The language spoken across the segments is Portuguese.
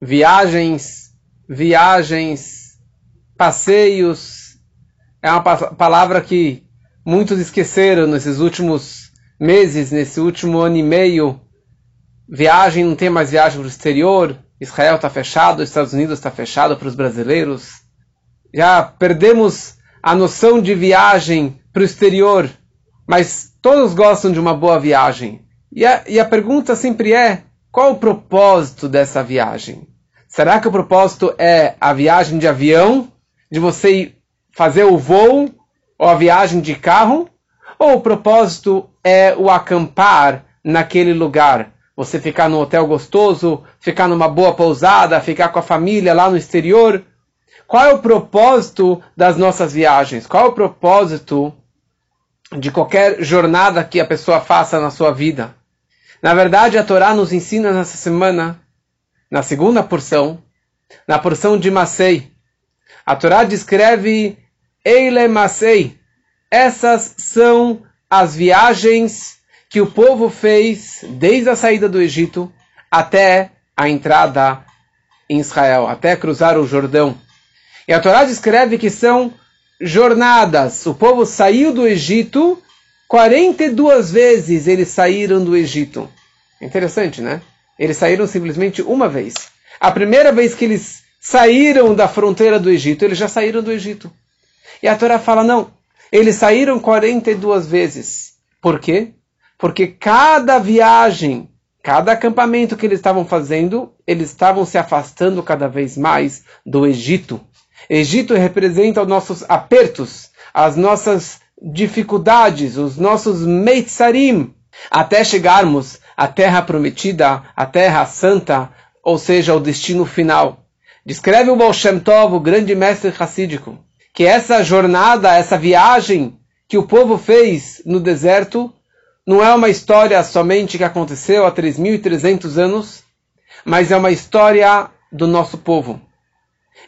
viagens, viagens, passeios. É uma palavra que muitos esqueceram nesses últimos meses, nesse último ano e meio. Viagem, não tem mais viagem para o exterior. Israel está fechado, Estados Unidos está fechado para os brasileiros. Já perdemos a noção de viagem para o exterior, mas todos gostam de uma boa viagem. E a, e a pergunta sempre é: qual o propósito dessa viagem? Será que o propósito é a viagem de avião, de você fazer o voo, ou a viagem de carro? Ou o propósito é o acampar naquele lugar? Você ficar num hotel gostoso, ficar numa boa pousada, ficar com a família lá no exterior? Qual é o propósito das nossas viagens? Qual é o propósito de qualquer jornada que a pessoa faça na sua vida? Na verdade, a Torá nos ensina nessa semana na segunda porção, na porção de Masei. A Torá descreve Eile Masei. Essas são as viagens que o povo fez desde a saída do Egito até a entrada em Israel, até cruzar o Jordão. E a Torá descreve que são jornadas. O povo saiu do Egito 42 vezes eles saíram do Egito. Interessante, né? Eles saíram simplesmente uma vez. A primeira vez que eles saíram da fronteira do Egito, eles já saíram do Egito. E a Torá fala: não, eles saíram 42 vezes. Por quê? Porque cada viagem, cada acampamento que eles estavam fazendo, eles estavam se afastando cada vez mais do Egito. Egito representa os nossos apertos, as nossas dificuldades, os nossos meitzarim, até chegarmos à terra prometida, à terra santa, ou seja, o destino final. Descreve o Baal Shem Tov, o grande mestre racídico, que essa jornada, essa viagem que o povo fez no deserto, não é uma história somente que aconteceu há 3.300 anos, mas é uma história do nosso povo.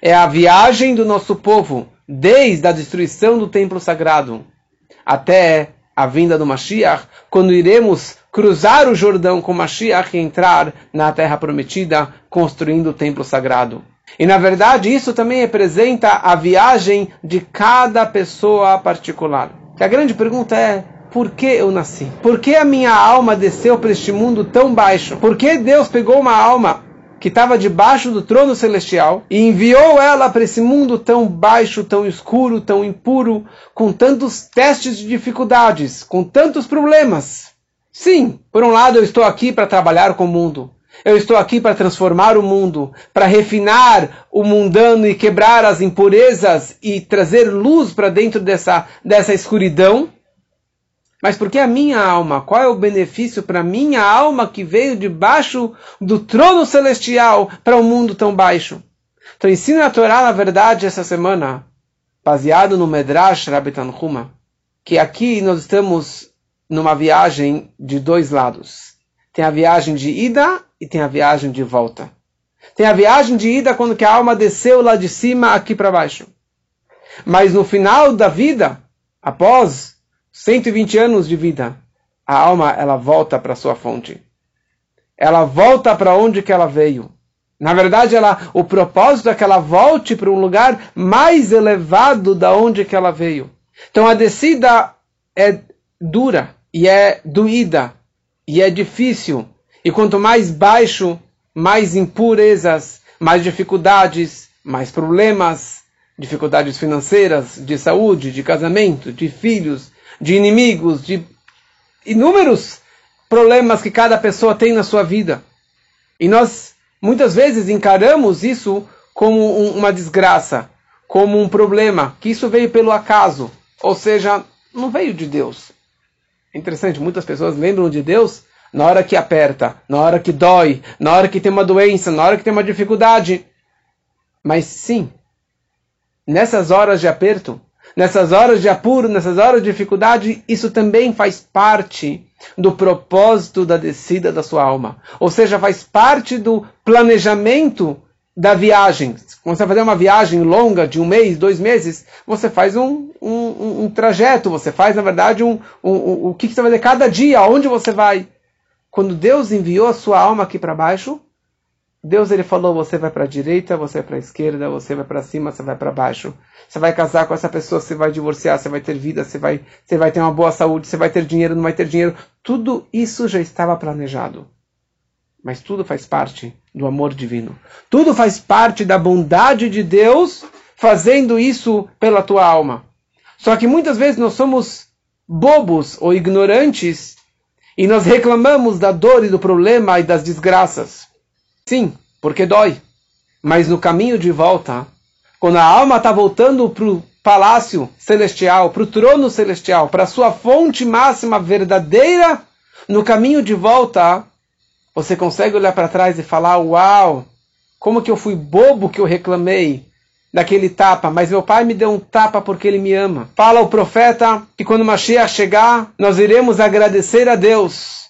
É a viagem do nosso povo, desde a destruição do templo sagrado até a vinda do Mashiach, quando iremos cruzar o Jordão com Mashiach e entrar na terra prometida, construindo o templo sagrado. E na verdade isso também representa a viagem de cada pessoa particular. Que a grande pergunta é: por que eu nasci? Por que a minha alma desceu para este mundo tão baixo? Por que Deus pegou uma alma que estava debaixo do trono celestial e enviou ela para esse mundo tão baixo, tão escuro, tão impuro, com tantos testes de dificuldades, com tantos problemas. Sim, por um lado eu estou aqui para trabalhar com o mundo. Eu estou aqui para transformar o mundo, para refinar o mundano e quebrar as impurezas e trazer luz para dentro dessa, dessa escuridão. Mas porque a minha alma, qual é o benefício para a minha alma que veio debaixo do trono celestial para um mundo tão baixo? Então ensina a Torá, na verdade, essa semana, baseado no Medrash Rabbi Tanhuma, que aqui nós estamos numa viagem de dois lados. Tem a viagem de ida e tem a viagem de volta. Tem a viagem de ida quando que a alma desceu lá de cima aqui para baixo. Mas no final da vida, após 120 anos de vida, a alma ela volta para sua fonte. Ela volta para onde que ela veio. Na verdade, ela, o propósito é que ela volte para um lugar mais elevado da onde que ela veio. Então a descida é dura e é doída e é difícil. E quanto mais baixo, mais impurezas, mais dificuldades, mais problemas, dificuldades financeiras, de saúde, de casamento, de filhos, de inimigos, de inúmeros problemas que cada pessoa tem na sua vida. E nós muitas vezes encaramos isso como um, uma desgraça, como um problema, que isso veio pelo acaso, ou seja, não veio de Deus. É interessante, muitas pessoas lembram de Deus na hora que aperta, na hora que dói, na hora que tem uma doença, na hora que tem uma dificuldade. Mas sim, nessas horas de aperto, nessas horas de apuro, nessas horas de dificuldade, isso também faz parte do propósito da descida da sua alma. Ou seja, faz parte do planejamento da viagem. Quando você vai fazer uma viagem longa de um mês, dois meses, você faz um, um, um trajeto, você faz, na verdade, um, um, o que você vai fazer cada dia, aonde você vai. Quando Deus enviou a sua alma aqui para baixo, Deus ele falou, você vai para a direita, você vai para a esquerda, você vai para cima, você vai para baixo. Você vai casar com essa pessoa, você vai divorciar, você vai ter vida, você vai, você vai ter uma boa saúde, você vai ter dinheiro, não vai ter dinheiro. Tudo isso já estava planejado. Mas tudo faz parte do amor divino. Tudo faz parte da bondade de Deus fazendo isso pela tua alma. Só que muitas vezes nós somos bobos ou ignorantes e nós reclamamos da dor e do problema e das desgraças. Sim, porque dói. Mas no caminho de volta, quando a alma está voltando para o palácio celestial, para o trono celestial, para a sua fonte máxima verdadeira, no caminho de volta, você consegue olhar para trás e falar: Uau, como que eu fui bobo que eu reclamei daquele tapa, mas meu pai me deu um tapa porque ele me ama. Fala o profeta que quando Mashiach chegar, nós iremos agradecer a Deus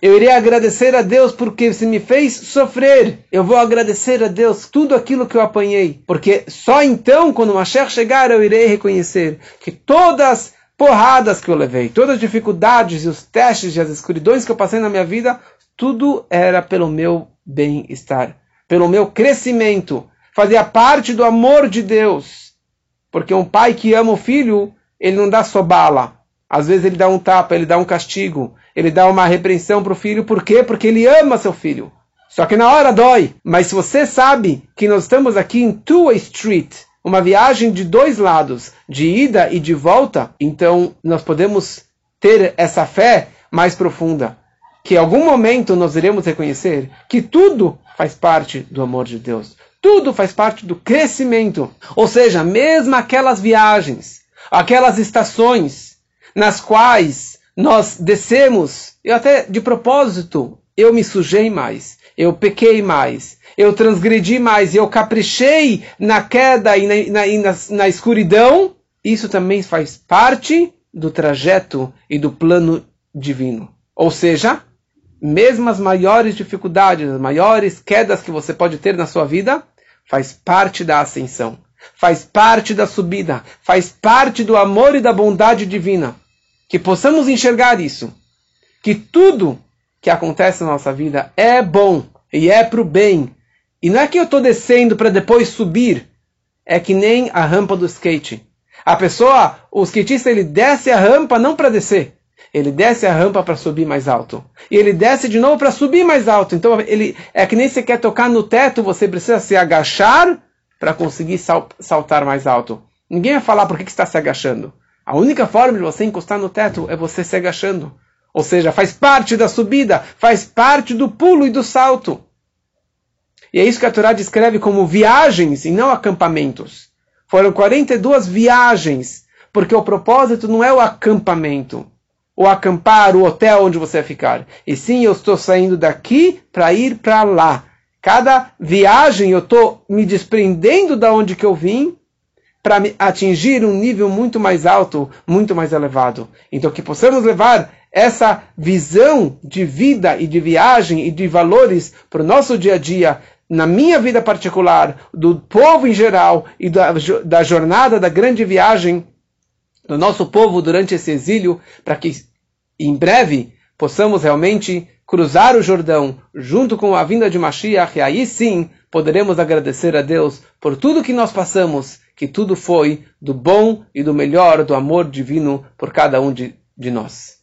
eu irei agradecer a Deus porque se me fez sofrer. Eu vou agradecer a Deus tudo aquilo que eu apanhei. Porque só então, quando Mashiach chegar, eu irei reconhecer que todas porradas que eu levei, todas as dificuldades e os testes e as escuridões que eu passei na minha vida, tudo era pelo meu bem-estar, pelo meu crescimento. Fazia parte do amor de Deus. Porque um pai que ama o filho, ele não dá só bala às vezes ele dá um tapa, ele dá um castigo, ele dá uma repreensão para o filho. Por quê? Porque ele ama seu filho. Só que na hora dói. Mas se você sabe que nós estamos aqui em Two Street, uma viagem de dois lados, de ida e de volta, então nós podemos ter essa fé mais profunda. Que em algum momento nós iremos reconhecer que tudo faz parte do amor de Deus. Tudo faz parte do crescimento. Ou seja, mesmo aquelas viagens, aquelas estações, nas quais nós descemos, eu até de propósito, eu me sujei mais, eu pequei mais, eu transgredi mais, eu caprichei na queda e na, na, e na, na escuridão, isso também faz parte do trajeto e do plano divino. Ou seja, mesmo as maiores dificuldades, as maiores quedas que você pode ter na sua vida, faz parte da ascensão, faz parte da subida, faz parte do amor e da bondade divina que possamos enxergar isso, que tudo que acontece na nossa vida é bom e é para o bem. E não é que eu estou descendo para depois subir, é que nem a rampa do skate. A pessoa, o skatista, ele desce a rampa não para descer, ele desce a rampa para subir mais alto. E ele desce de novo para subir mais alto. Então ele é que nem você quer tocar no teto, você precisa se agachar para conseguir sal, saltar mais alto. Ninguém vai falar por que, que está se agachando. A única forma de você encostar no teto é você se agachando. Ou seja, faz parte da subida, faz parte do pulo e do salto. E é isso que a Torá descreve como viagens e não acampamentos. Foram 42 viagens, porque o propósito não é o acampamento, o acampar, o hotel onde você vai ficar. E sim, eu estou saindo daqui para ir para lá. Cada viagem eu estou me desprendendo da onde que eu vim para atingir um nível muito mais alto, muito mais elevado. Então, que possamos levar essa visão de vida e de viagem e de valores para o nosso dia a dia, na minha vida particular, do povo em geral e da, da jornada da grande viagem do nosso povo durante esse exílio, para que em breve possamos realmente cruzar o Jordão junto com a vinda de Mashiach, e aí sim poderemos agradecer a Deus por tudo que nós passamos que tudo foi do bom e do melhor do amor divino por cada um de, de nós.